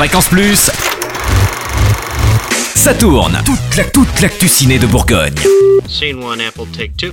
Fréquence Plus. Ça tourne. Toute la toute l'actu ciné de Bourgogne. Scene one, apple, take two.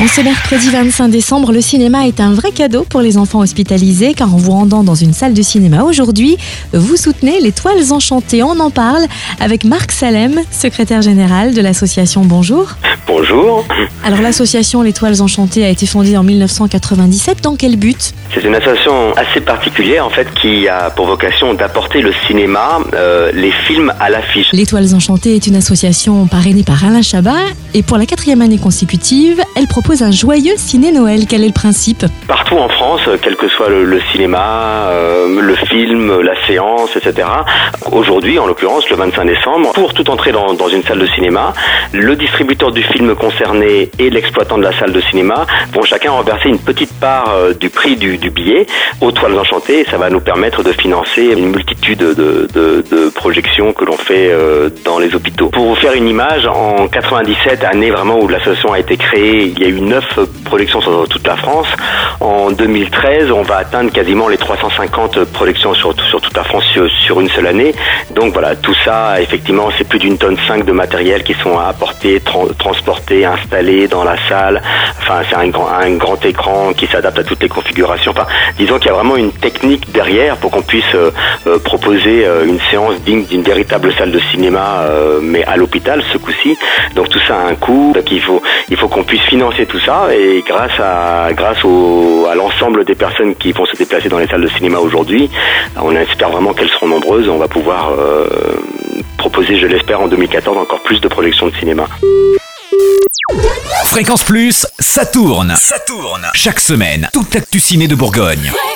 En ce mercredi 25 décembre, le cinéma est un vrai cadeau pour les enfants hospitalisés car en vous rendant dans une salle de cinéma aujourd'hui, vous soutenez les Toiles Enchantées. On en parle avec Marc Salem, secrétaire général de l'association Bonjour. Bonjour. Alors l'association Les Toiles Enchantées a été fondée en 1997. Dans quel but? C'est une association assez particulière en fait qui a pour vocation d'apporter le cinéma, euh, les films à l'affiche. Les Toiles Enchantées est une association parrainée par Alain Chabat et pour la quatrième année consécutive, elle propose un joyeux ciné-Noël. Quel est le principe? Partout en France, quel que soit le, le cinéma, euh, le film, la séance, etc. Aujourd'hui, en l'occurrence, le 25 décembre, pour tout entrer dans, dans une salle de cinéma, le distributeur du film concerné et l'exploitant de la salle de cinéma vont chacun reverser une petite part euh, du prix du, billet aux Toiles Enchantées et ça va nous permettre de financer une multitude de, projections que l'on fait euh, dans les hôpitaux. Pour vous faire une image, en 97, année vraiment où l'association a été créée, il y a eu neuf projections sur toute la France. 2013, on va atteindre quasiment les 350 projections sur, sur toute la France sur, une seule année. Donc voilà, tout ça, effectivement, c'est plus d'une tonne 5 de matériel qui sont apportés, tra- transportés, installés dans la salle. Enfin, c'est un grand, un grand écran qui s'adapte à toutes les configurations. Enfin, disons qu'il y a vraiment une technique derrière pour qu'on puisse euh, euh, proposer euh, une séance digne d'une véritable salle de cinéma, euh, mais à l'hôpital ce coup-ci. Donc tout ça a un coût. Donc il faut, il faut qu'on puisse financer tout ça et grâce à, grâce au, à l'ensemble des personnes qui vont se déplacer dans les salles de cinéma aujourd'hui, on espère vraiment qu'elles seront nombreuses. On va pouvoir euh, proposer, je l'espère, en 2014 encore plus de projections de cinéma. Fréquence Plus, ça tourne. Ça tourne. Chaque semaine, toute l'actu ciné de Bourgogne. Fréquence